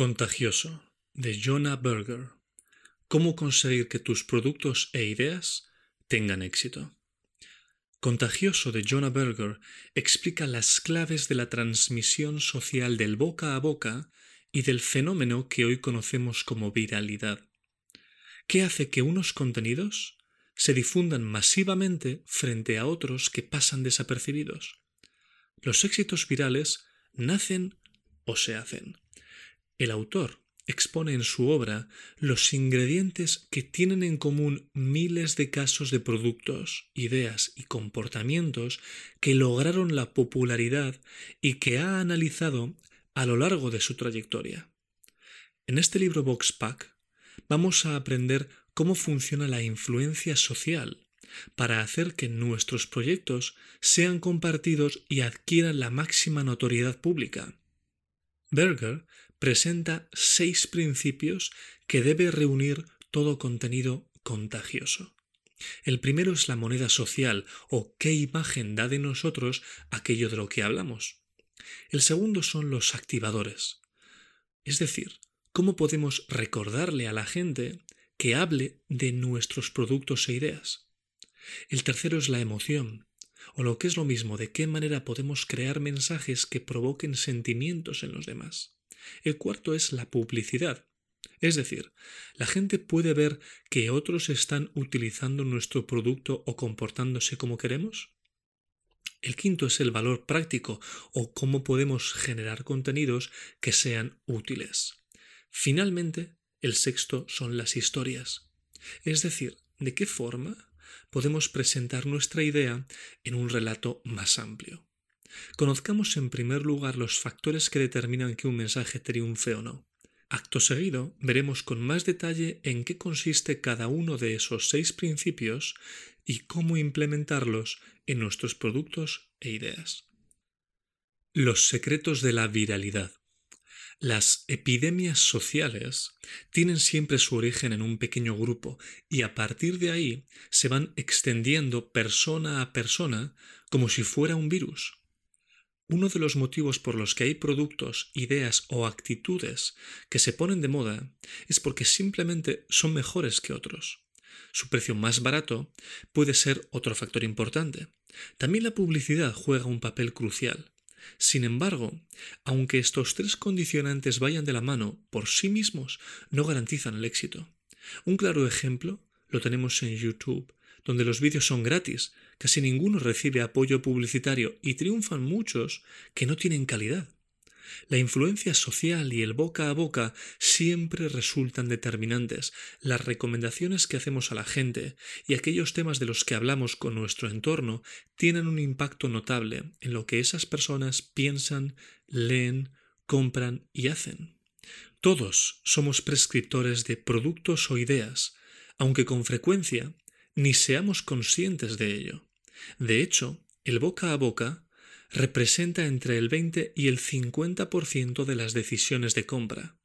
Contagioso de Jonah Berger. Cómo conseguir que tus productos e ideas tengan éxito. Contagioso de Jonah Berger explica las claves de la transmisión social del boca a boca y del fenómeno que hoy conocemos como viralidad. ¿Qué hace que unos contenidos se difundan masivamente frente a otros que pasan desapercibidos? Los éxitos virales nacen o se hacen. El autor expone en su obra los ingredientes que tienen en común miles de casos de productos, ideas y comportamientos que lograron la popularidad y que ha analizado a lo largo de su trayectoria. En este libro Voxpack vamos a aprender cómo funciona la influencia social para hacer que nuestros proyectos sean compartidos y adquieran la máxima notoriedad pública. Berger presenta seis principios que debe reunir todo contenido contagioso. El primero es la moneda social o qué imagen da de nosotros aquello de lo que hablamos. El segundo son los activadores, es decir, cómo podemos recordarle a la gente que hable de nuestros productos e ideas. El tercero es la emoción, o lo que es lo mismo, de qué manera podemos crear mensajes que provoquen sentimientos en los demás. El cuarto es la publicidad. Es decir, la gente puede ver que otros están utilizando nuestro producto o comportándose como queremos. El quinto es el valor práctico o cómo podemos generar contenidos que sean útiles. Finalmente, el sexto son las historias. Es decir, de qué forma podemos presentar nuestra idea en un relato más amplio. Conozcamos en primer lugar los factores que determinan que un mensaje triunfe o no. Acto seguido, veremos con más detalle en qué consiste cada uno de esos seis principios y cómo implementarlos en nuestros productos e ideas. Los secretos de la viralidad. Las epidemias sociales tienen siempre su origen en un pequeño grupo y a partir de ahí se van extendiendo persona a persona como si fuera un virus. Uno de los motivos por los que hay productos, ideas o actitudes que se ponen de moda es porque simplemente son mejores que otros. Su precio más barato puede ser otro factor importante. También la publicidad juega un papel crucial. Sin embargo, aunque estos tres condicionantes vayan de la mano por sí mismos, no garantizan el éxito. Un claro ejemplo lo tenemos en YouTube, donde los vídeos son gratis, casi ninguno recibe apoyo publicitario y triunfan muchos que no tienen calidad. La influencia social y el boca a boca siempre resultan determinantes. Las recomendaciones que hacemos a la gente y aquellos temas de los que hablamos con nuestro entorno tienen un impacto notable en lo que esas personas piensan, leen, compran y hacen. Todos somos prescriptores de productos o ideas, aunque con frecuencia ni seamos conscientes de ello. De hecho, el boca a boca representa entre el 20 y el 50% de las decisiones de compra.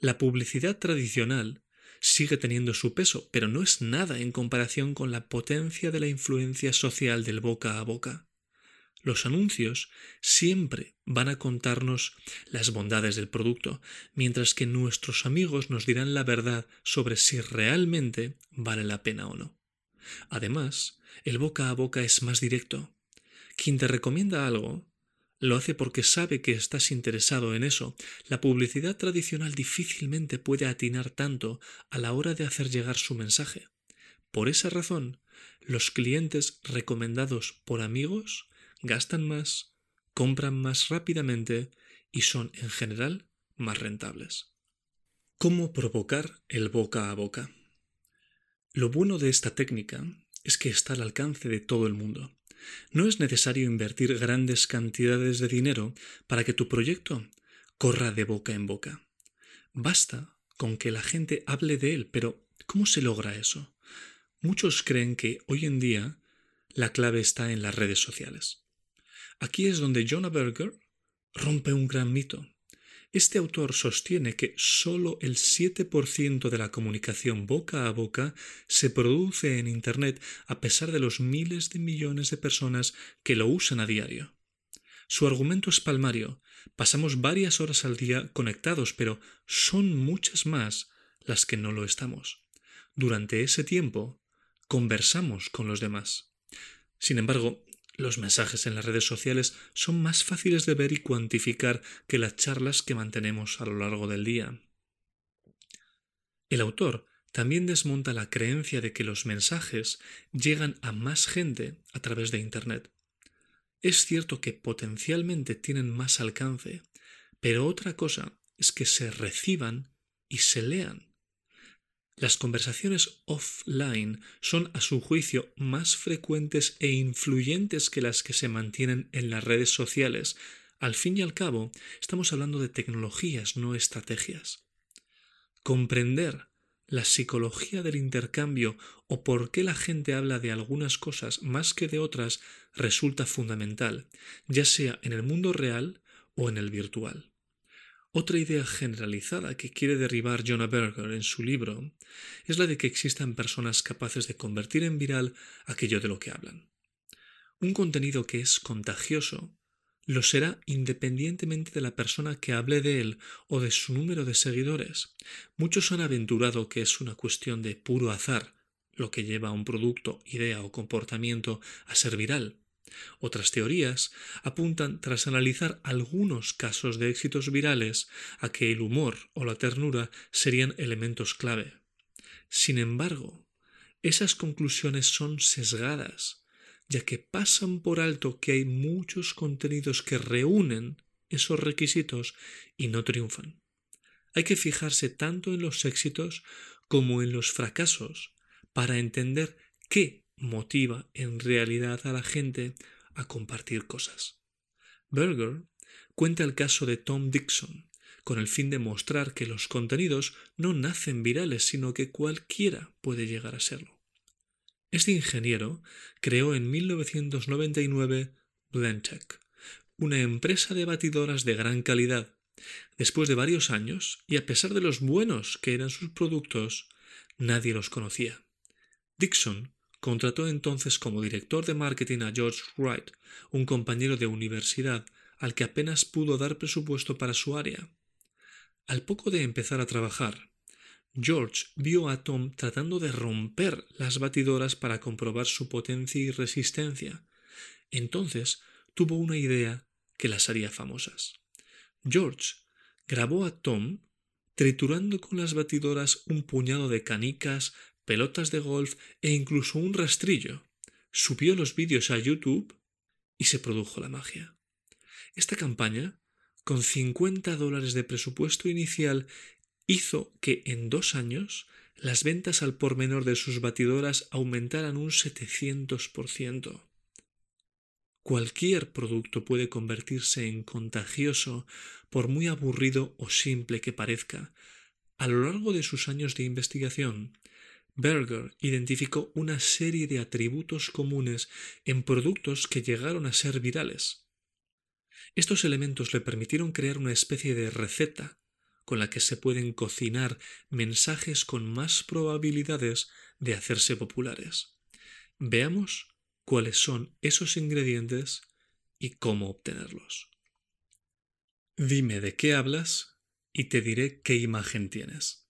La publicidad tradicional sigue teniendo su peso, pero no es nada en comparación con la potencia de la influencia social del boca a boca. Los anuncios siempre van a contarnos las bondades del producto, mientras que nuestros amigos nos dirán la verdad sobre si realmente vale la pena o no. Además, el boca a boca es más directo. Quien te recomienda algo lo hace porque sabe que estás interesado en eso. La publicidad tradicional difícilmente puede atinar tanto a la hora de hacer llegar su mensaje. Por esa razón, los clientes recomendados por amigos gastan más, compran más rápidamente y son en general más rentables. ¿Cómo provocar el boca a boca? Lo bueno de esta técnica es que está al alcance de todo el mundo. No es necesario invertir grandes cantidades de dinero para que tu proyecto corra de boca en boca. Basta con que la gente hable de él, pero ¿cómo se logra eso? Muchos creen que hoy en día la clave está en las redes sociales. Aquí es donde Jonah Berger rompe un gran mito. Este autor sostiene que solo el 7% de la comunicación boca a boca se produce en Internet a pesar de los miles de millones de personas que lo usan a diario. Su argumento es palmario. Pasamos varias horas al día conectados, pero son muchas más las que no lo estamos. Durante ese tiempo, conversamos con los demás. Sin embargo, los mensajes en las redes sociales son más fáciles de ver y cuantificar que las charlas que mantenemos a lo largo del día. El autor también desmonta la creencia de que los mensajes llegan a más gente a través de Internet. Es cierto que potencialmente tienen más alcance, pero otra cosa es que se reciban y se lean. Las conversaciones offline son, a su juicio, más frecuentes e influyentes que las que se mantienen en las redes sociales. Al fin y al cabo, estamos hablando de tecnologías, no estrategias. Comprender la psicología del intercambio o por qué la gente habla de algunas cosas más que de otras resulta fundamental, ya sea en el mundo real o en el virtual. Otra idea generalizada que quiere derribar Jonah Berger en su libro es la de que existan personas capaces de convertir en viral aquello de lo que hablan. Un contenido que es contagioso lo será independientemente de la persona que hable de él o de su número de seguidores. Muchos han aventurado que es una cuestión de puro azar lo que lleva a un producto, idea o comportamiento a ser viral. Otras teorías apuntan, tras analizar algunos casos de éxitos virales, a que el humor o la ternura serían elementos clave. Sin embargo, esas conclusiones son sesgadas, ya que pasan por alto que hay muchos contenidos que reúnen esos requisitos y no triunfan. Hay que fijarse tanto en los éxitos como en los fracasos para entender qué motiva en realidad a la gente a compartir cosas. Berger cuenta el caso de Tom Dixon, con el fin de mostrar que los contenidos no nacen virales, sino que cualquiera puede llegar a serlo. Este ingeniero creó en 1999 Blendtec, una empresa de batidoras de gran calidad. Después de varios años, y a pesar de los buenos que eran sus productos, nadie los conocía. Dixon Contrató entonces como director de marketing a George Wright, un compañero de universidad al que apenas pudo dar presupuesto para su área. Al poco de empezar a trabajar, George vio a Tom tratando de romper las batidoras para comprobar su potencia y resistencia. Entonces tuvo una idea que las haría famosas. George grabó a Tom triturando con las batidoras un puñado de canicas, pelotas de golf e incluso un rastrillo. Subió los vídeos a YouTube y se produjo la magia. Esta campaña, con 50 dólares de presupuesto inicial, hizo que en dos años las ventas al por menor de sus batidoras aumentaran un 700%. Cualquier producto puede convertirse en contagioso por muy aburrido o simple que parezca. A lo largo de sus años de investigación, Berger identificó una serie de atributos comunes en productos que llegaron a ser virales. Estos elementos le permitieron crear una especie de receta con la que se pueden cocinar mensajes con más probabilidades de hacerse populares. Veamos cuáles son esos ingredientes y cómo obtenerlos. Dime de qué hablas y te diré qué imagen tienes.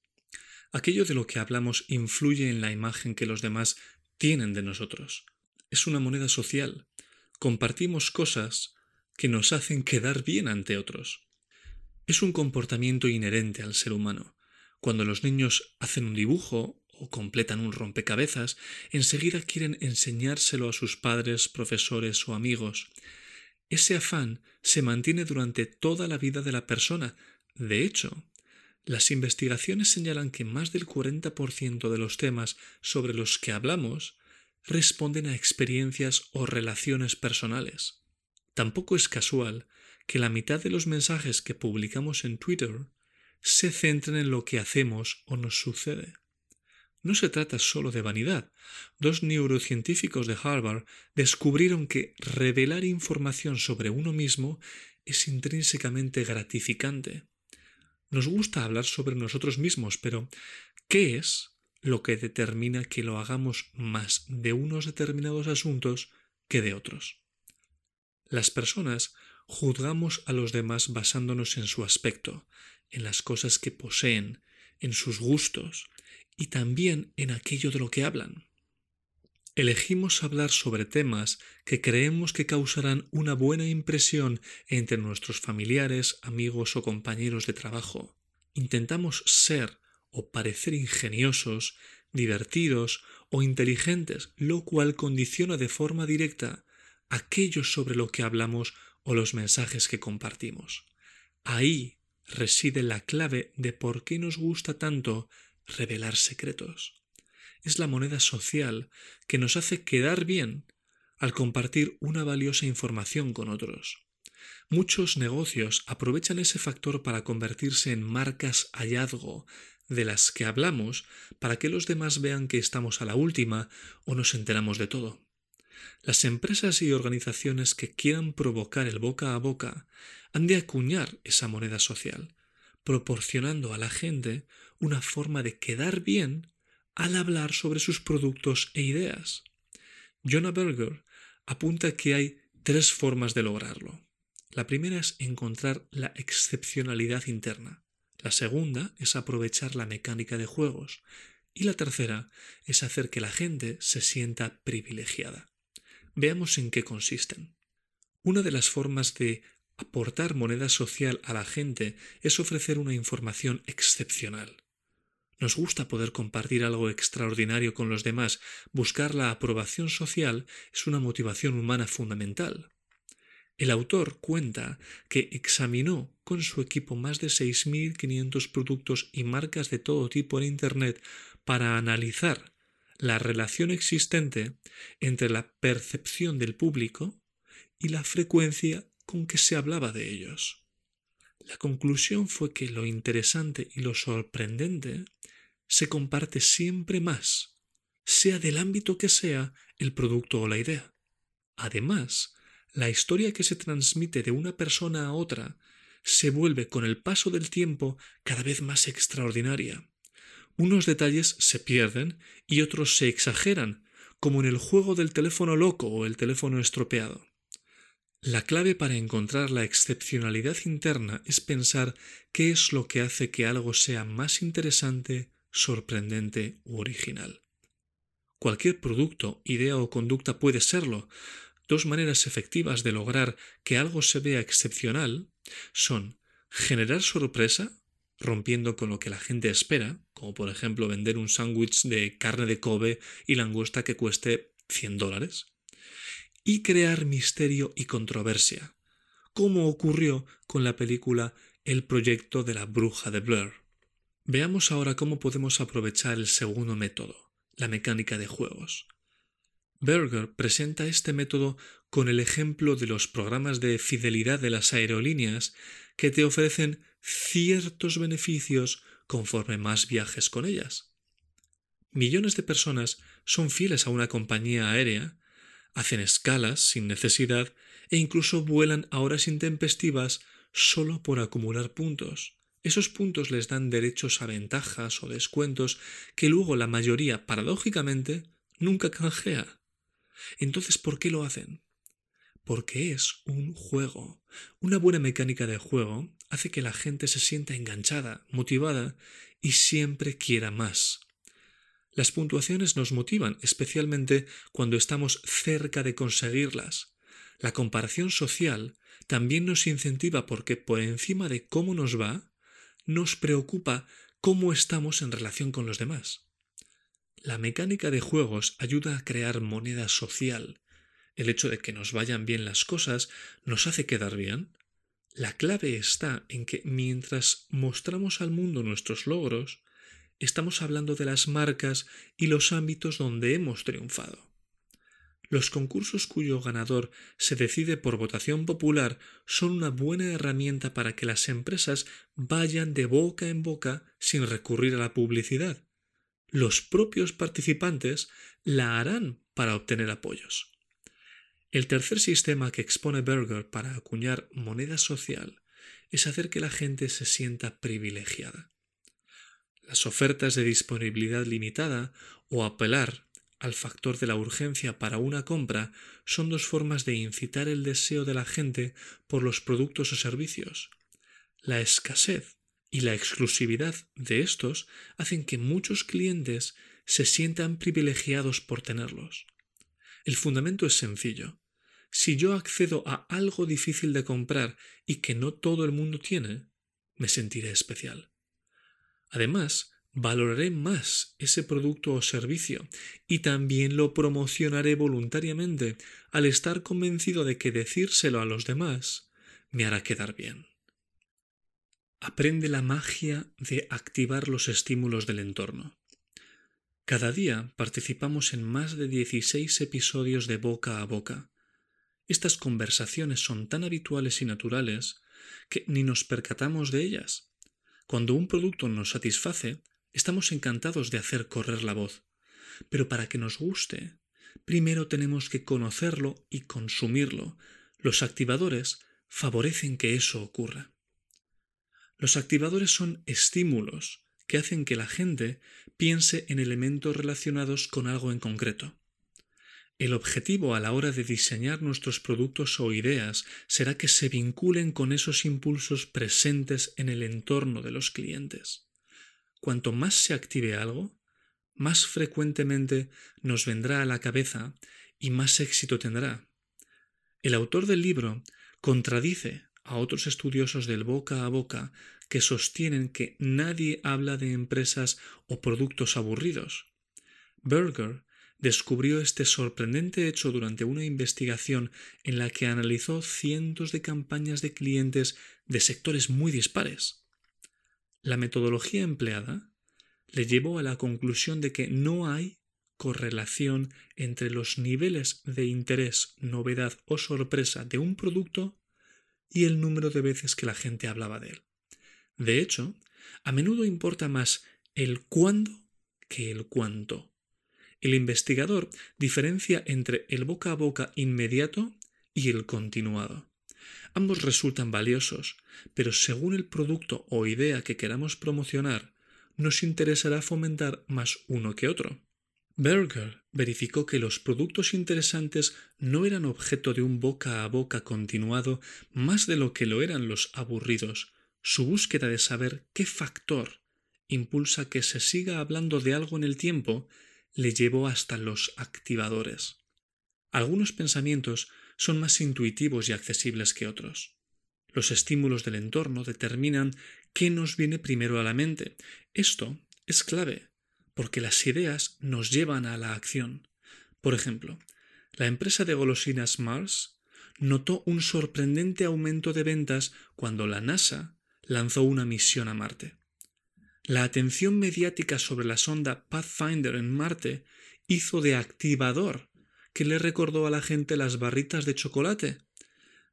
Aquello de lo que hablamos influye en la imagen que los demás tienen de nosotros. Es una moneda social. Compartimos cosas que nos hacen quedar bien ante otros. Es un comportamiento inherente al ser humano. Cuando los niños hacen un dibujo o completan un rompecabezas, enseguida quieren enseñárselo a sus padres, profesores o amigos. Ese afán se mantiene durante toda la vida de la persona. De hecho, las investigaciones señalan que más del 40% de los temas sobre los que hablamos responden a experiencias o relaciones personales. Tampoco es casual que la mitad de los mensajes que publicamos en Twitter se centren en lo que hacemos o nos sucede. No se trata solo de vanidad. Dos neurocientíficos de Harvard descubrieron que revelar información sobre uno mismo es intrínsecamente gratificante. Nos gusta hablar sobre nosotros mismos, pero ¿qué es lo que determina que lo hagamos más de unos determinados asuntos que de otros? Las personas juzgamos a los demás basándonos en su aspecto, en las cosas que poseen, en sus gustos y también en aquello de lo que hablan. Elegimos hablar sobre temas que creemos que causarán una buena impresión entre nuestros familiares, amigos o compañeros de trabajo. Intentamos ser o parecer ingeniosos, divertidos o inteligentes, lo cual condiciona de forma directa aquello sobre lo que hablamos o los mensajes que compartimos. Ahí reside la clave de por qué nos gusta tanto revelar secretos. Es la moneda social que nos hace quedar bien al compartir una valiosa información con otros. Muchos negocios aprovechan ese factor para convertirse en marcas hallazgo de las que hablamos para que los demás vean que estamos a la última o nos enteramos de todo. Las empresas y organizaciones que quieran provocar el boca a boca han de acuñar esa moneda social, proporcionando a la gente una forma de quedar bien al hablar sobre sus productos e ideas. Jonah Berger apunta que hay tres formas de lograrlo. La primera es encontrar la excepcionalidad interna. La segunda es aprovechar la mecánica de juegos. Y la tercera es hacer que la gente se sienta privilegiada. Veamos en qué consisten. Una de las formas de aportar moneda social a la gente es ofrecer una información excepcional. Nos gusta poder compartir algo extraordinario con los demás. Buscar la aprobación social es una motivación humana fundamental. El autor cuenta que examinó con su equipo más de 6.500 productos y marcas de todo tipo en Internet para analizar la relación existente entre la percepción del público y la frecuencia con que se hablaba de ellos. La conclusión fue que lo interesante y lo sorprendente se comparte siempre más, sea del ámbito que sea el producto o la idea. Además, la historia que se transmite de una persona a otra se vuelve con el paso del tiempo cada vez más extraordinaria. Unos detalles se pierden y otros se exageran, como en el juego del teléfono loco o el teléfono estropeado. La clave para encontrar la excepcionalidad interna es pensar qué es lo que hace que algo sea más interesante, sorprendente u original. Cualquier producto, idea o conducta puede serlo. Dos maneras efectivas de lograr que algo se vea excepcional son generar sorpresa rompiendo con lo que la gente espera, como por ejemplo vender un sándwich de carne de Kobe y langosta que cueste 100 dólares, y crear misterio y controversia, como ocurrió con la película El proyecto de la bruja de Blair. Veamos ahora cómo podemos aprovechar el segundo método, la mecánica de juegos. Berger presenta este método con el ejemplo de los programas de fidelidad de las aerolíneas que te ofrecen ciertos beneficios conforme más viajes con ellas. Millones de personas son fieles a una compañía aérea, hacen escalas sin necesidad e incluso vuelan a horas intempestivas solo por acumular puntos. Esos puntos les dan derechos a ventajas o descuentos que luego la mayoría, paradójicamente, nunca canjea. Entonces, ¿por qué lo hacen? Porque es un juego. Una buena mecánica de juego hace que la gente se sienta enganchada, motivada y siempre quiera más. Las puntuaciones nos motivan, especialmente cuando estamos cerca de conseguirlas. La comparación social también nos incentiva porque por encima de cómo nos va, nos preocupa cómo estamos en relación con los demás. La mecánica de juegos ayuda a crear moneda social. El hecho de que nos vayan bien las cosas nos hace quedar bien, la clave está en que mientras mostramos al mundo nuestros logros, estamos hablando de las marcas y los ámbitos donde hemos triunfado. Los concursos cuyo ganador se decide por votación popular son una buena herramienta para que las empresas vayan de boca en boca sin recurrir a la publicidad. Los propios participantes la harán para obtener apoyos. El tercer sistema que expone Berger para acuñar moneda social es hacer que la gente se sienta privilegiada. Las ofertas de disponibilidad limitada o apelar al factor de la urgencia para una compra son dos formas de incitar el deseo de la gente por los productos o servicios. La escasez y la exclusividad de estos hacen que muchos clientes se sientan privilegiados por tenerlos. El fundamento es sencillo. Si yo accedo a algo difícil de comprar y que no todo el mundo tiene, me sentiré especial. Además, valoraré más ese producto o servicio y también lo promocionaré voluntariamente al estar convencido de que decírselo a los demás me hará quedar bien. Aprende la magia de activar los estímulos del entorno. Cada día participamos en más de 16 episodios de boca a boca. Estas conversaciones son tan habituales y naturales que ni nos percatamos de ellas. Cuando un producto nos satisface, estamos encantados de hacer correr la voz. Pero para que nos guste, primero tenemos que conocerlo y consumirlo. Los activadores favorecen que eso ocurra. Los activadores son estímulos que hacen que la gente piense en elementos relacionados con algo en concreto. El objetivo a la hora de diseñar nuestros productos o ideas será que se vinculen con esos impulsos presentes en el entorno de los clientes. Cuanto más se active algo, más frecuentemente nos vendrá a la cabeza y más éxito tendrá. El autor del libro contradice a otros estudiosos del boca a boca que sostienen que nadie habla de empresas o productos aburridos. Berger descubrió este sorprendente hecho durante una investigación en la que analizó cientos de campañas de clientes de sectores muy dispares. La metodología empleada le llevó a la conclusión de que no hay correlación entre los niveles de interés, novedad o sorpresa de un producto y el número de veces que la gente hablaba de él. De hecho, a menudo importa más el cuándo que el cuánto. El investigador diferencia entre el boca a boca inmediato y el continuado. Ambos resultan valiosos, pero según el producto o idea que queramos promocionar, nos interesará fomentar más uno que otro. Berger verificó que los productos interesantes no eran objeto de un boca a boca continuado más de lo que lo eran los aburridos. Su búsqueda de saber qué factor impulsa que se siga hablando de algo en el tiempo le llevó hasta los activadores. Algunos pensamientos son más intuitivos y accesibles que otros. Los estímulos del entorno determinan qué nos viene primero a la mente. Esto es clave porque las ideas nos llevan a la acción. Por ejemplo, la empresa de golosinas Mars notó un sorprendente aumento de ventas cuando la NASA lanzó una misión a Marte. La atención mediática sobre la sonda Pathfinder en Marte hizo de activador que le recordó a la gente las barritas de chocolate.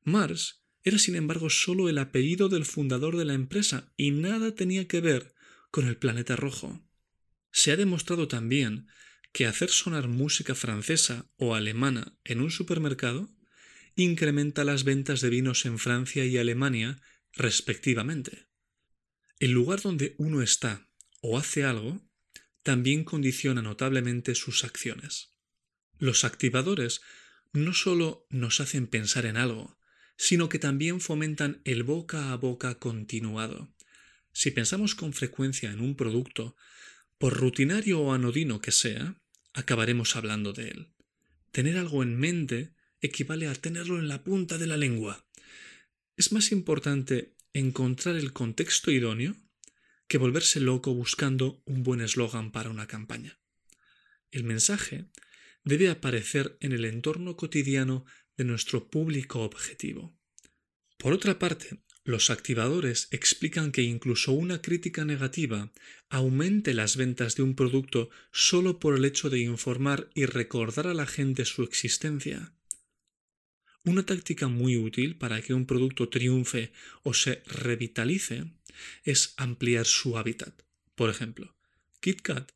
Mars era sin embargo solo el apellido del fundador de la empresa y nada tenía que ver con el planeta rojo. Se ha demostrado también que hacer sonar música francesa o alemana en un supermercado incrementa las ventas de vinos en Francia y Alemania respectivamente. El lugar donde uno está o hace algo también condiciona notablemente sus acciones. Los activadores no solo nos hacen pensar en algo, sino que también fomentan el boca a boca continuado. Si pensamos con frecuencia en un producto, por rutinario o anodino que sea, acabaremos hablando de él. Tener algo en mente equivale a tenerlo en la punta de la lengua. Es más importante encontrar el contexto idóneo que volverse loco buscando un buen eslogan para una campaña. El mensaje debe aparecer en el entorno cotidiano de nuestro público objetivo. Por otra parte, los activadores explican que incluso una crítica negativa aumente las ventas de un producto solo por el hecho de informar y recordar a la gente su existencia. Una táctica muy útil para que un producto triunfe o se revitalice es ampliar su hábitat. Por ejemplo, KitKat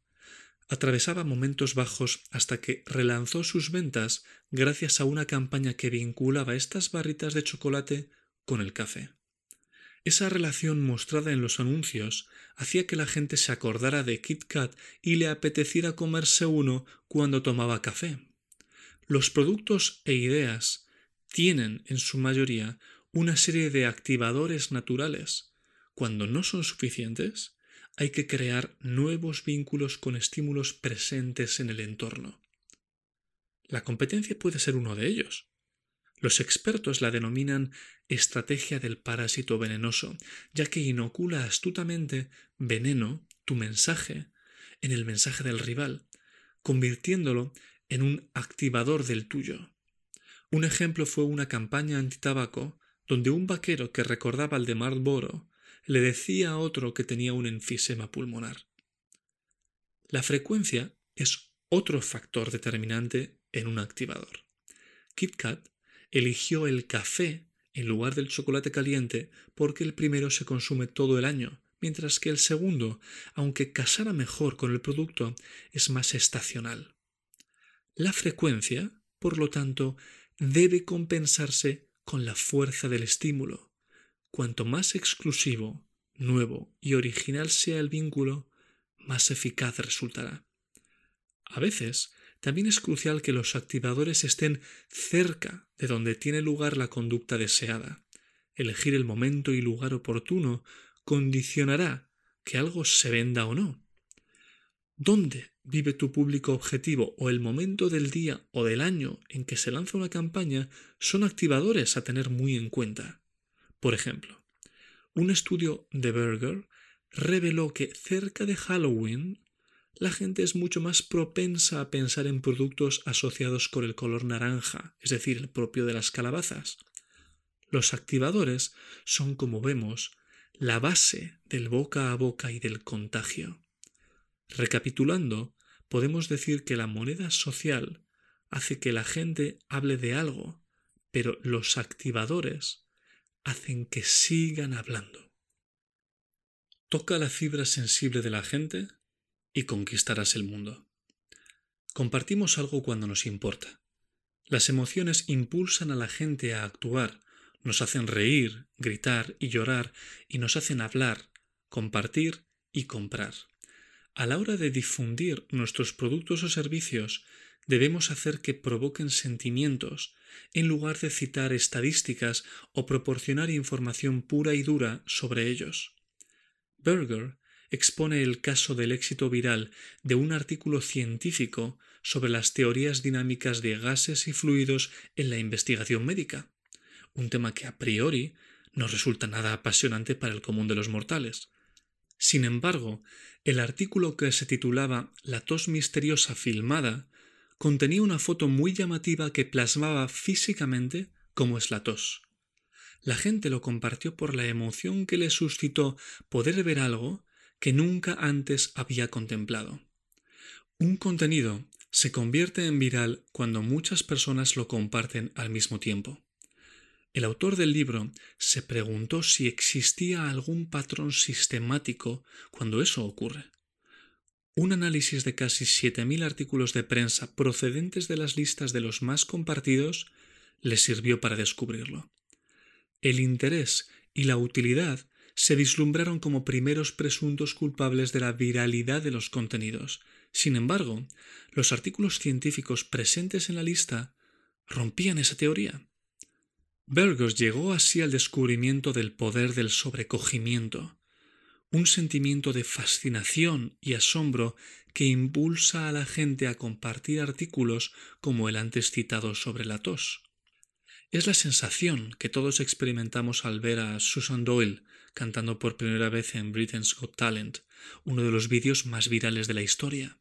atravesaba momentos bajos hasta que relanzó sus ventas gracias a una campaña que vinculaba estas barritas de chocolate con el café. Esa relación mostrada en los anuncios hacía que la gente se acordara de Kit Kat y le apeteciera comerse uno cuando tomaba café. Los productos e ideas tienen, en su mayoría, una serie de activadores naturales. Cuando no son suficientes, hay que crear nuevos vínculos con estímulos presentes en el entorno. La competencia puede ser uno de ellos. Los expertos la denominan estrategia del parásito venenoso, ya que inocula astutamente veneno, tu mensaje, en el mensaje del rival, convirtiéndolo en un activador del tuyo. Un ejemplo fue una campaña antitabaco donde un vaquero que recordaba al de Marlboro le decía a otro que tenía un enfisema pulmonar. La frecuencia es otro factor determinante en un activador. KitKat eligió el café en lugar del chocolate caliente porque el primero se consume todo el año, mientras que el segundo, aunque casara mejor con el producto, es más estacional. La frecuencia, por lo tanto, debe compensarse con la fuerza del estímulo. Cuanto más exclusivo, nuevo y original sea el vínculo, más eficaz resultará. A veces, también es crucial que los activadores estén cerca de donde tiene lugar la conducta deseada. Elegir el momento y lugar oportuno condicionará que algo se venda o no. ¿Dónde vive tu público objetivo o el momento del día o del año en que se lanza una campaña son activadores a tener muy en cuenta? Por ejemplo, un estudio de Berger reveló que cerca de Halloween la gente es mucho más propensa a pensar en productos asociados con el color naranja, es decir, el propio de las calabazas. Los activadores son, como vemos, la base del boca a boca y del contagio. Recapitulando, podemos decir que la moneda social hace que la gente hable de algo, pero los activadores hacen que sigan hablando. Toca la fibra sensible de la gente y conquistarás el mundo. Compartimos algo cuando nos importa. Las emociones impulsan a la gente a actuar, nos hacen reír, gritar y llorar y nos hacen hablar, compartir y comprar. A la hora de difundir nuestros productos o servicios, debemos hacer que provoquen sentimientos, en lugar de citar estadísticas o proporcionar información pura y dura sobre ellos. Berger expone el caso del éxito viral de un artículo científico sobre las teorías dinámicas de gases y fluidos en la investigación médica, un tema que a priori no resulta nada apasionante para el común de los mortales. Sin embargo, el artículo que se titulaba La tos misteriosa filmada contenía una foto muy llamativa que plasmaba físicamente cómo es la tos. La gente lo compartió por la emoción que le suscitó poder ver algo que nunca antes había contemplado. Un contenido se convierte en viral cuando muchas personas lo comparten al mismo tiempo. El autor del libro se preguntó si existía algún patrón sistemático cuando eso ocurre. Un análisis de casi 7.000 artículos de prensa procedentes de las listas de los más compartidos le sirvió para descubrirlo. El interés y la utilidad se vislumbraron como primeros presuntos culpables de la viralidad de los contenidos. Sin embargo, los artículos científicos presentes en la lista rompían esa teoría. Burgos llegó así al descubrimiento del poder del sobrecogimiento, un sentimiento de fascinación y asombro que impulsa a la gente a compartir artículos como el antes citado sobre la tos. Es la sensación que todos experimentamos al ver a Susan Doyle cantando por primera vez en Britain's Got Talent, uno de los vídeos más virales de la historia.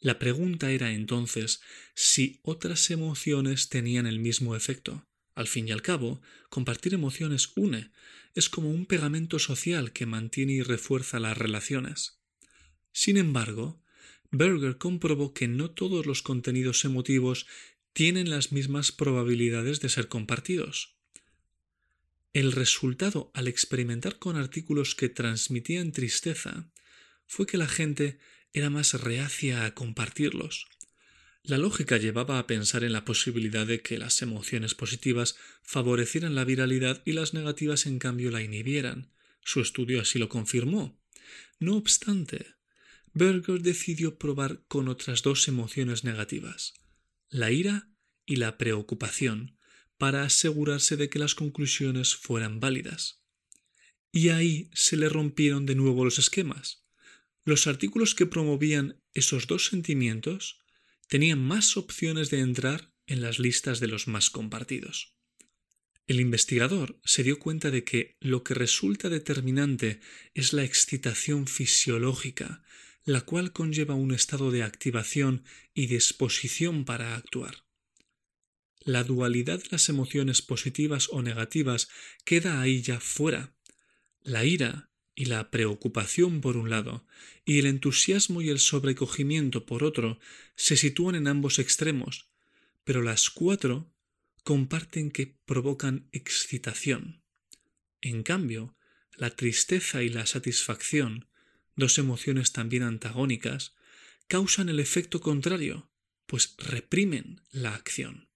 La pregunta era entonces si otras emociones tenían el mismo efecto. Al fin y al cabo, compartir emociones une, es como un pegamento social que mantiene y refuerza las relaciones. Sin embargo, Berger comprobó que no todos los contenidos emotivos tienen las mismas probabilidades de ser compartidos. El resultado al experimentar con artículos que transmitían tristeza fue que la gente era más reacia a compartirlos. La lógica llevaba a pensar en la posibilidad de que las emociones positivas favorecieran la viralidad y las negativas en cambio la inhibieran. Su estudio así lo confirmó. No obstante, Berger decidió probar con otras dos emociones negativas, la ira y la preocupación, para asegurarse de que las conclusiones fueran válidas. Y ahí se le rompieron de nuevo los esquemas. Los artículos que promovían esos dos sentimientos tenían más opciones de entrar en las listas de los más compartidos. El investigador se dio cuenta de que lo que resulta determinante es la excitación fisiológica, la cual conlleva un estado de activación y disposición para actuar. La dualidad de las emociones positivas o negativas queda ahí ya fuera. La ira y la preocupación por un lado, y el entusiasmo y el sobrecogimiento por otro, se sitúan en ambos extremos, pero las cuatro comparten que provocan excitación. En cambio, la tristeza y la satisfacción, dos emociones también antagónicas, causan el efecto contrario, pues reprimen la acción.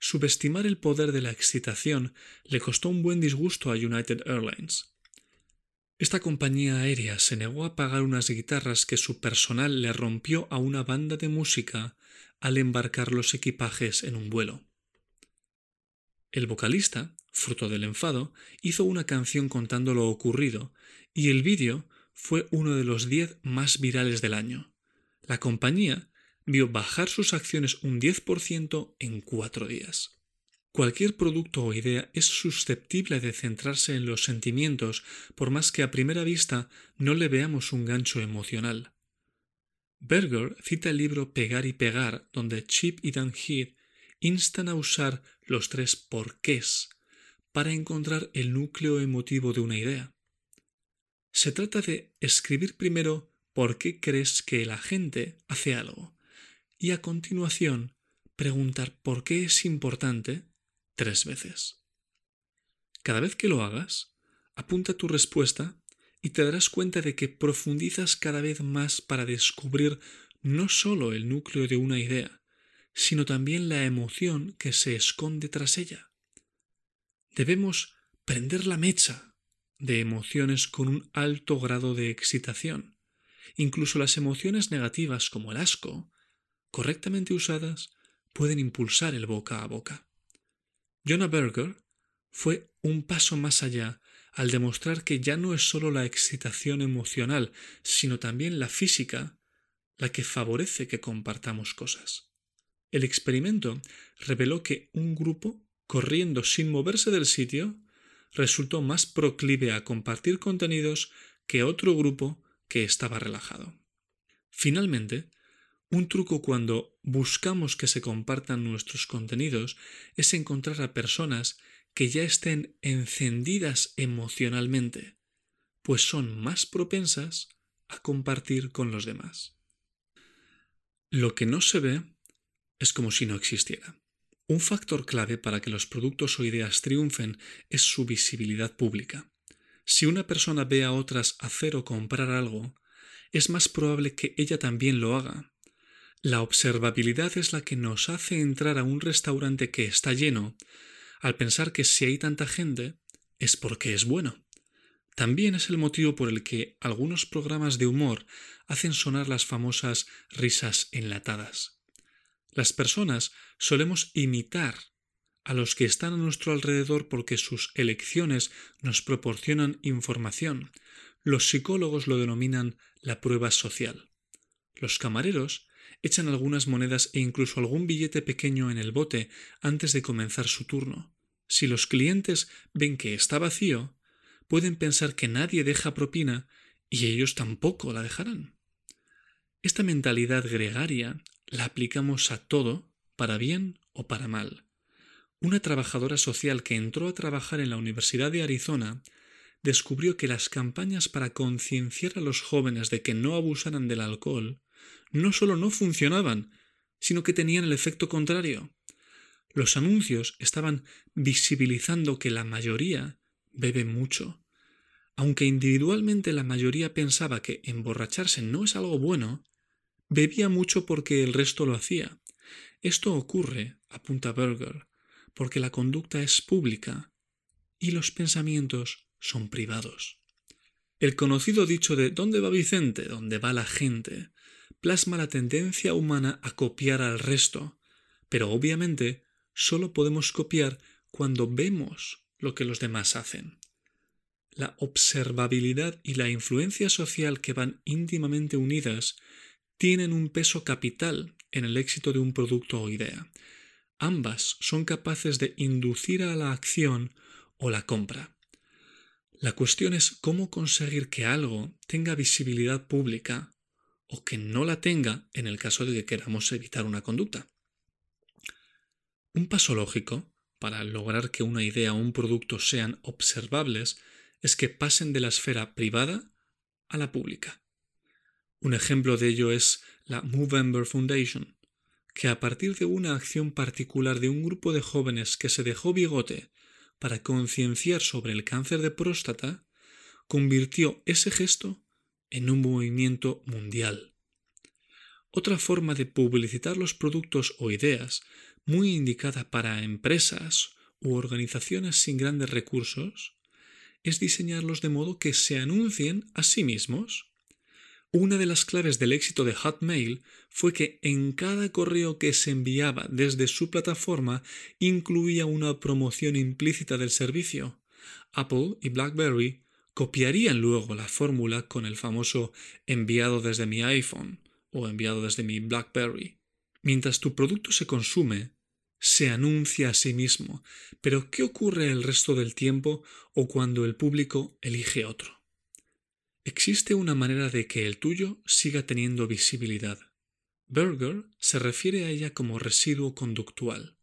Subestimar el poder de la excitación le costó un buen disgusto a United Airlines. Esta compañía aérea se negó a pagar unas guitarras que su personal le rompió a una banda de música al embarcar los equipajes en un vuelo. El vocalista, fruto del enfado, hizo una canción contando lo ocurrido, y el vídeo fue uno de los diez más virales del año. La compañía vio bajar sus acciones un 10% en cuatro días. Cualquier producto o idea es susceptible de centrarse en los sentimientos, por más que a primera vista no le veamos un gancho emocional. Berger cita el libro Pegar y Pegar, donde Chip y Dan Heath instan a usar los tres porqués para encontrar el núcleo emotivo de una idea. Se trata de escribir primero por qué crees que la gente hace algo y a continuación preguntar por qué es importante tres veces. Cada vez que lo hagas, apunta tu respuesta y te darás cuenta de que profundizas cada vez más para descubrir no sólo el núcleo de una idea, sino también la emoción que se esconde tras ella. Debemos prender la mecha de emociones con un alto grado de excitación. Incluso las emociones negativas como el asco, correctamente usadas, pueden impulsar el boca a boca. Jonah Berger fue un paso más allá al demostrar que ya no es sólo la excitación emocional, sino también la física la que favorece que compartamos cosas. El experimento reveló que un grupo, corriendo sin moverse del sitio, resultó más proclive a compartir contenidos que otro grupo que estaba relajado. Finalmente, un truco cuando buscamos que se compartan nuestros contenidos es encontrar a personas que ya estén encendidas emocionalmente, pues son más propensas a compartir con los demás. Lo que no se ve es como si no existiera. Un factor clave para que los productos o ideas triunfen es su visibilidad pública. Si una persona ve a otras hacer o comprar algo, es más probable que ella también lo haga, la observabilidad es la que nos hace entrar a un restaurante que está lleno, al pensar que si hay tanta gente es porque es bueno. También es el motivo por el que algunos programas de humor hacen sonar las famosas risas enlatadas. Las personas solemos imitar a los que están a nuestro alrededor porque sus elecciones nos proporcionan información. Los psicólogos lo denominan la prueba social. Los camareros echan algunas monedas e incluso algún billete pequeño en el bote antes de comenzar su turno. Si los clientes ven que está vacío, pueden pensar que nadie deja propina y ellos tampoco la dejarán. Esta mentalidad gregaria la aplicamos a todo, para bien o para mal. Una trabajadora social que entró a trabajar en la Universidad de Arizona descubrió que las campañas para concienciar a los jóvenes de que no abusaran del alcohol no solo no funcionaban, sino que tenían el efecto contrario. Los anuncios estaban visibilizando que la mayoría bebe mucho. Aunque individualmente la mayoría pensaba que emborracharse no es algo bueno, bebía mucho porque el resto lo hacía. Esto ocurre, apunta Berger, porque la conducta es pública y los pensamientos son privados. El conocido dicho de ¿dónde va Vicente? ¿Dónde va la gente? Plasma la tendencia humana a copiar al resto, pero obviamente solo podemos copiar cuando vemos lo que los demás hacen. La observabilidad y la influencia social que van íntimamente unidas tienen un peso capital en el éxito de un producto o idea. Ambas son capaces de inducir a la acción o la compra. La cuestión es cómo conseguir que algo tenga visibilidad pública o que no la tenga en el caso de que queramos evitar una conducta. Un paso lógico para lograr que una idea o un producto sean observables es que pasen de la esfera privada a la pública. Un ejemplo de ello es la Movember Foundation, que a partir de una acción particular de un grupo de jóvenes que se dejó bigote para concienciar sobre el cáncer de próstata, convirtió ese gesto en un movimiento mundial. Otra forma de publicitar los productos o ideas, muy indicada para empresas u organizaciones sin grandes recursos, es diseñarlos de modo que se anuncien a sí mismos. Una de las claves del éxito de Hotmail fue que en cada correo que se enviaba desde su plataforma incluía una promoción implícita del servicio. Apple y BlackBerry copiarían luego la fórmula con el famoso enviado desde mi iPhone o enviado desde mi BlackBerry. Mientras tu producto se consume, se anuncia a sí mismo, pero ¿qué ocurre el resto del tiempo o cuando el público elige otro? Existe una manera de que el tuyo siga teniendo visibilidad. Berger se refiere a ella como residuo conductual.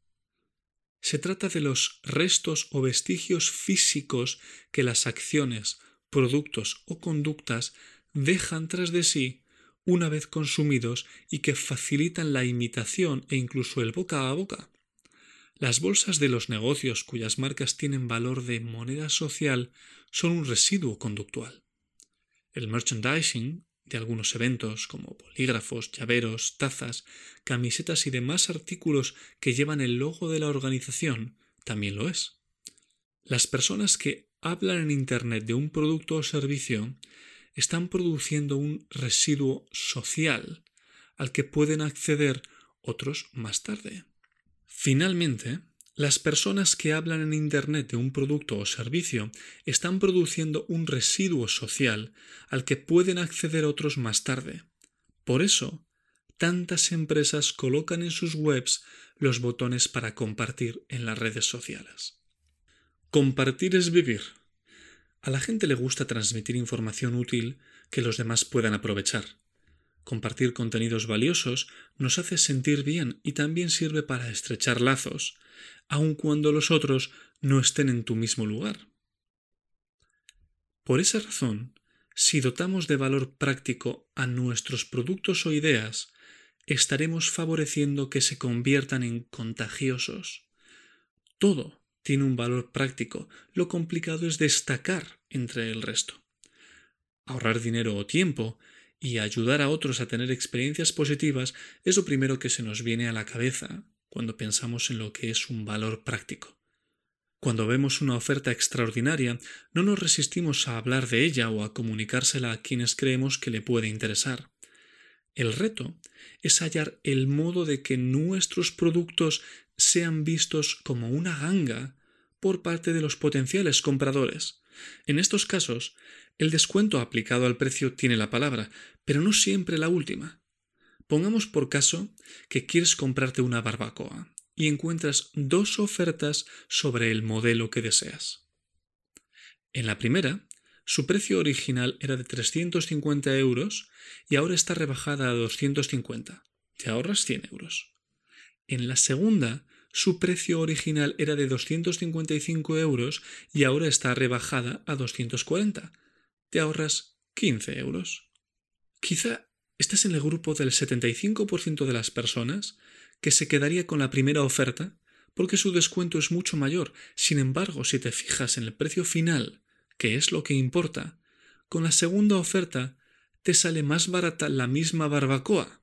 Se trata de los restos o vestigios físicos que las acciones, productos o conductas dejan tras de sí una vez consumidos y que facilitan la imitación e incluso el boca a boca. Las bolsas de los negocios cuyas marcas tienen valor de moneda social son un residuo conductual. El merchandising de algunos eventos como polígrafos, llaveros, tazas, camisetas y demás artículos que llevan el logo de la organización también lo es. Las personas que hablan en Internet de un producto o servicio están produciendo un residuo social al que pueden acceder otros más tarde. Finalmente, las personas que hablan en Internet de un producto o servicio están produciendo un residuo social al que pueden acceder otros más tarde. Por eso, tantas empresas colocan en sus webs los botones para compartir en las redes sociales. Compartir es vivir. A la gente le gusta transmitir información útil que los demás puedan aprovechar. Compartir contenidos valiosos nos hace sentir bien y también sirve para estrechar lazos, aun cuando los otros no estén en tu mismo lugar. Por esa razón, si dotamos de valor práctico a nuestros productos o ideas, estaremos favoreciendo que se conviertan en contagiosos. Todo tiene un valor práctico, lo complicado es destacar entre el resto. Ahorrar dinero o tiempo y ayudar a otros a tener experiencias positivas es lo primero que se nos viene a la cabeza cuando pensamos en lo que es un valor práctico. Cuando vemos una oferta extraordinaria, no nos resistimos a hablar de ella o a comunicársela a quienes creemos que le puede interesar. El reto es hallar el modo de que nuestros productos sean vistos como una ganga por parte de los potenciales compradores. En estos casos, el descuento aplicado al precio tiene la palabra, pero no siempre la última. Pongamos por caso que quieres comprarte una barbacoa y encuentras dos ofertas sobre el modelo que deseas. En la primera, su precio original era de 350 euros y ahora está rebajada a 250. Te ahorras 100 euros. En la segunda, su precio original era de 255 euros y ahora está rebajada a 240. Te ahorras 15 euros. Quizá Estás en el grupo del 75% de las personas que se quedaría con la primera oferta porque su descuento es mucho mayor. Sin embargo, si te fijas en el precio final, que es lo que importa, con la segunda oferta te sale más barata la misma barbacoa,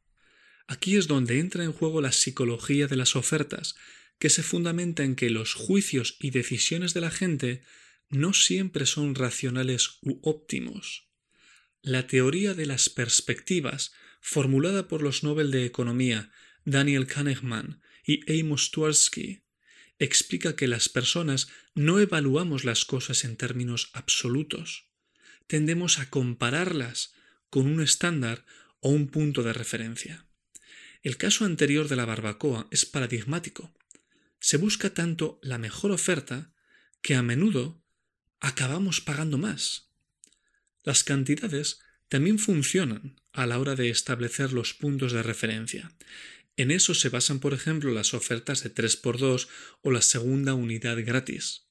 Aquí es donde entra en juego la psicología de las ofertas, que se fundamenta en que los juicios y decisiones de la gente no siempre son racionales u óptimos. La teoría de las perspectivas, formulada por los Nobel de Economía Daniel Kahneman y Amos Tversky, explica que las personas no evaluamos las cosas en términos absolutos. Tendemos a compararlas con un estándar o un punto de referencia. El caso anterior de la barbacoa es paradigmático. Se busca tanto la mejor oferta que a menudo acabamos pagando más. Las cantidades también funcionan a la hora de establecer los puntos de referencia. En eso se basan, por ejemplo, las ofertas de 3x2 o la segunda unidad gratis.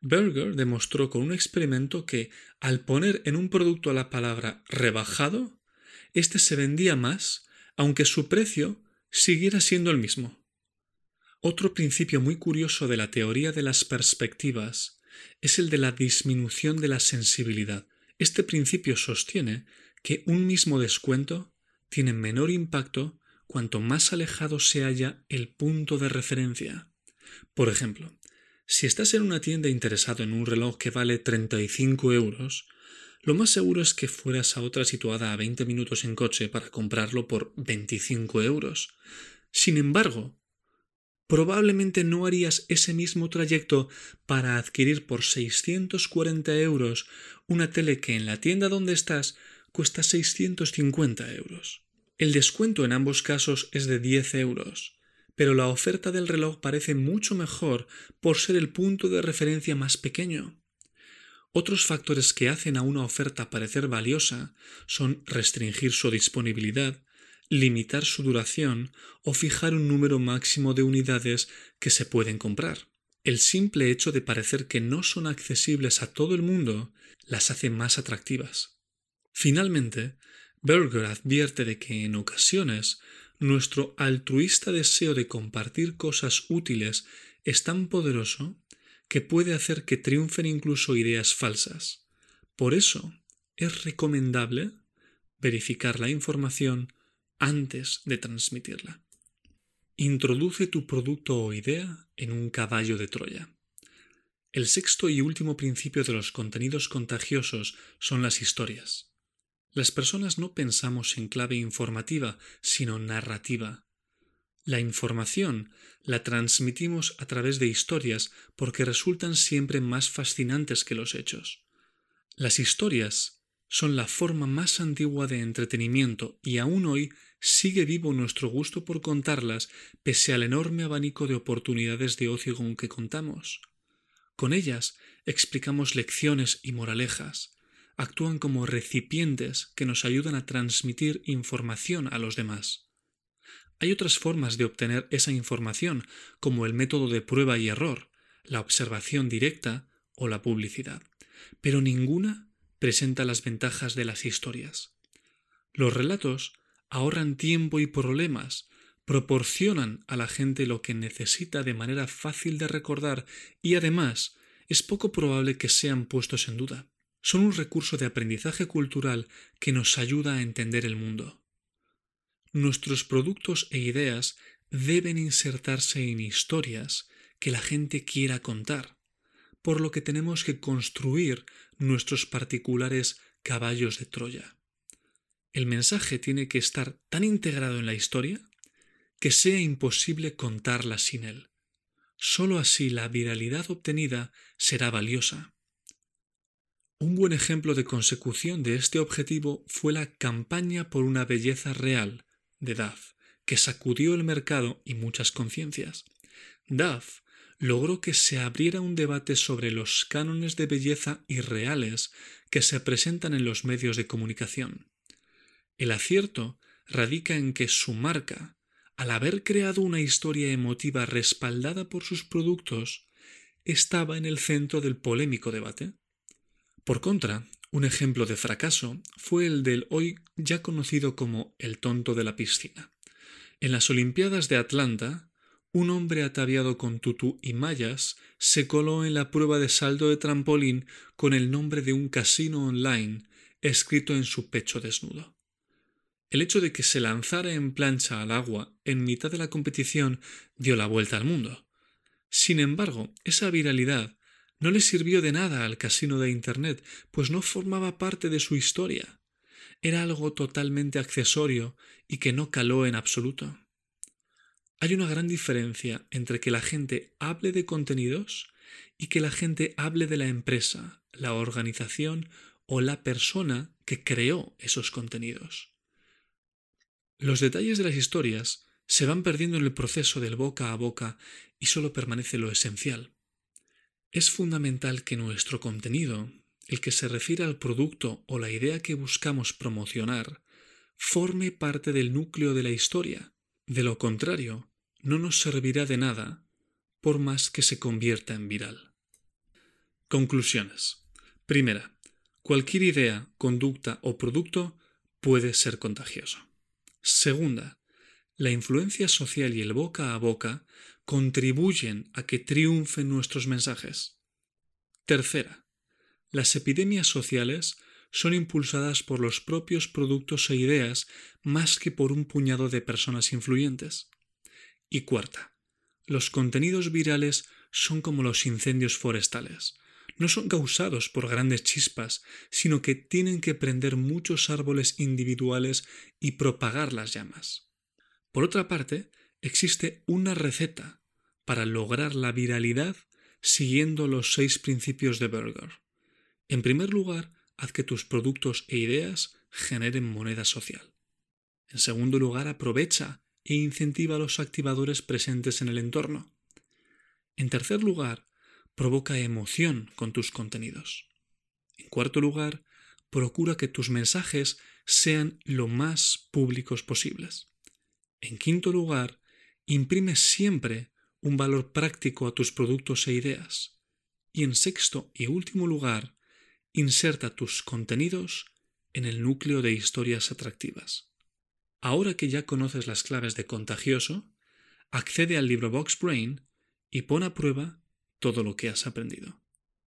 Berger demostró con un experimento que, al poner en un producto la palabra rebajado, éste se vendía más, aunque su precio siguiera siendo el mismo. Otro principio muy curioso de la teoría de las perspectivas es el de la disminución de la sensibilidad. Este principio sostiene que un mismo descuento tiene menor impacto cuanto más alejado se halla el punto de referencia. Por ejemplo, si estás en una tienda interesado en un reloj que vale 35 euros, lo más seguro es que fueras a otra situada a 20 minutos en coche para comprarlo por 25 euros. Sin embargo, probablemente no harías ese mismo trayecto para adquirir por 640 euros una tele que en la tienda donde estás cuesta 650 euros. El descuento en ambos casos es de 10 euros, pero la oferta del reloj parece mucho mejor por ser el punto de referencia más pequeño. Otros factores que hacen a una oferta parecer valiosa son restringir su disponibilidad, limitar su duración o fijar un número máximo de unidades que se pueden comprar. El simple hecho de parecer que no son accesibles a todo el mundo las hace más atractivas. Finalmente, Berger advierte de que en ocasiones nuestro altruista deseo de compartir cosas útiles es tan poderoso que puede hacer que triunfen incluso ideas falsas. Por eso es recomendable verificar la información antes de transmitirla. Introduce tu producto o idea en un caballo de Troya. El sexto y último principio de los contenidos contagiosos son las historias. Las personas no pensamos en clave informativa, sino narrativa. La información la transmitimos a través de historias porque resultan siempre más fascinantes que los hechos. Las historias son la forma más antigua de entretenimiento y aún hoy sigue vivo nuestro gusto por contarlas pese al enorme abanico de oportunidades de ocio con que contamos. Con ellas explicamos lecciones y moralejas, actúan como recipientes que nos ayudan a transmitir información a los demás. Hay otras formas de obtener esa información, como el método de prueba y error, la observación directa o la publicidad, pero ninguna presenta las ventajas de las historias. Los relatos ahorran tiempo y problemas, proporcionan a la gente lo que necesita de manera fácil de recordar y además es poco probable que sean puestos en duda son un recurso de aprendizaje cultural que nos ayuda a entender el mundo. Nuestros productos e ideas deben insertarse en historias que la gente quiera contar, por lo que tenemos que construir nuestros particulares caballos de Troya. El mensaje tiene que estar tan integrado en la historia que sea imposible contarla sin él. Solo así la viralidad obtenida será valiosa. Un buen ejemplo de consecución de este objetivo fue la campaña por una belleza real de Duff, que sacudió el mercado y muchas conciencias. Duff logró que se abriera un debate sobre los cánones de belleza irreales que se presentan en los medios de comunicación. El acierto radica en que su marca, al haber creado una historia emotiva respaldada por sus productos, estaba en el centro del polémico debate. Por contra, un ejemplo de fracaso fue el del hoy ya conocido como el tonto de la piscina. En las Olimpiadas de Atlanta, un hombre ataviado con tutú y mallas se coló en la prueba de salto de trampolín con el nombre de un casino online escrito en su pecho desnudo. El hecho de que se lanzara en plancha al agua en mitad de la competición dio la vuelta al mundo. Sin embargo, esa viralidad no le sirvió de nada al casino de Internet, pues no formaba parte de su historia. Era algo totalmente accesorio y que no caló en absoluto. Hay una gran diferencia entre que la gente hable de contenidos y que la gente hable de la empresa, la organización o la persona que creó esos contenidos. Los detalles de las historias se van perdiendo en el proceso del boca a boca y solo permanece lo esencial. Es fundamental que nuestro contenido, el que se refiere al producto o la idea que buscamos promocionar, forme parte del núcleo de la historia. De lo contrario, no nos servirá de nada por más que se convierta en viral. Conclusiones. Primera, cualquier idea, conducta o producto puede ser contagioso. Segunda, la influencia social y el boca a boca contribuyen a que triunfen nuestros mensajes. Tercera, las epidemias sociales son impulsadas por los propios productos e ideas más que por un puñado de personas influyentes. Y cuarta, los contenidos virales son como los incendios forestales. No son causados por grandes chispas, sino que tienen que prender muchos árboles individuales y propagar las llamas. Por otra parte, existe una receta para lograr la viralidad siguiendo los seis principios de Berger. En primer lugar, haz que tus productos e ideas generen moneda social. En segundo lugar, aprovecha e incentiva a los activadores presentes en el entorno. En tercer lugar, provoca emoción con tus contenidos. En cuarto lugar, procura que tus mensajes sean lo más públicos posibles. En quinto lugar, imprime siempre un valor práctico a tus productos e ideas. Y en sexto y último lugar, inserta tus contenidos en el núcleo de historias atractivas. Ahora que ya conoces las claves de contagioso, accede al libro Box Brain y pon a prueba todo lo que has aprendido.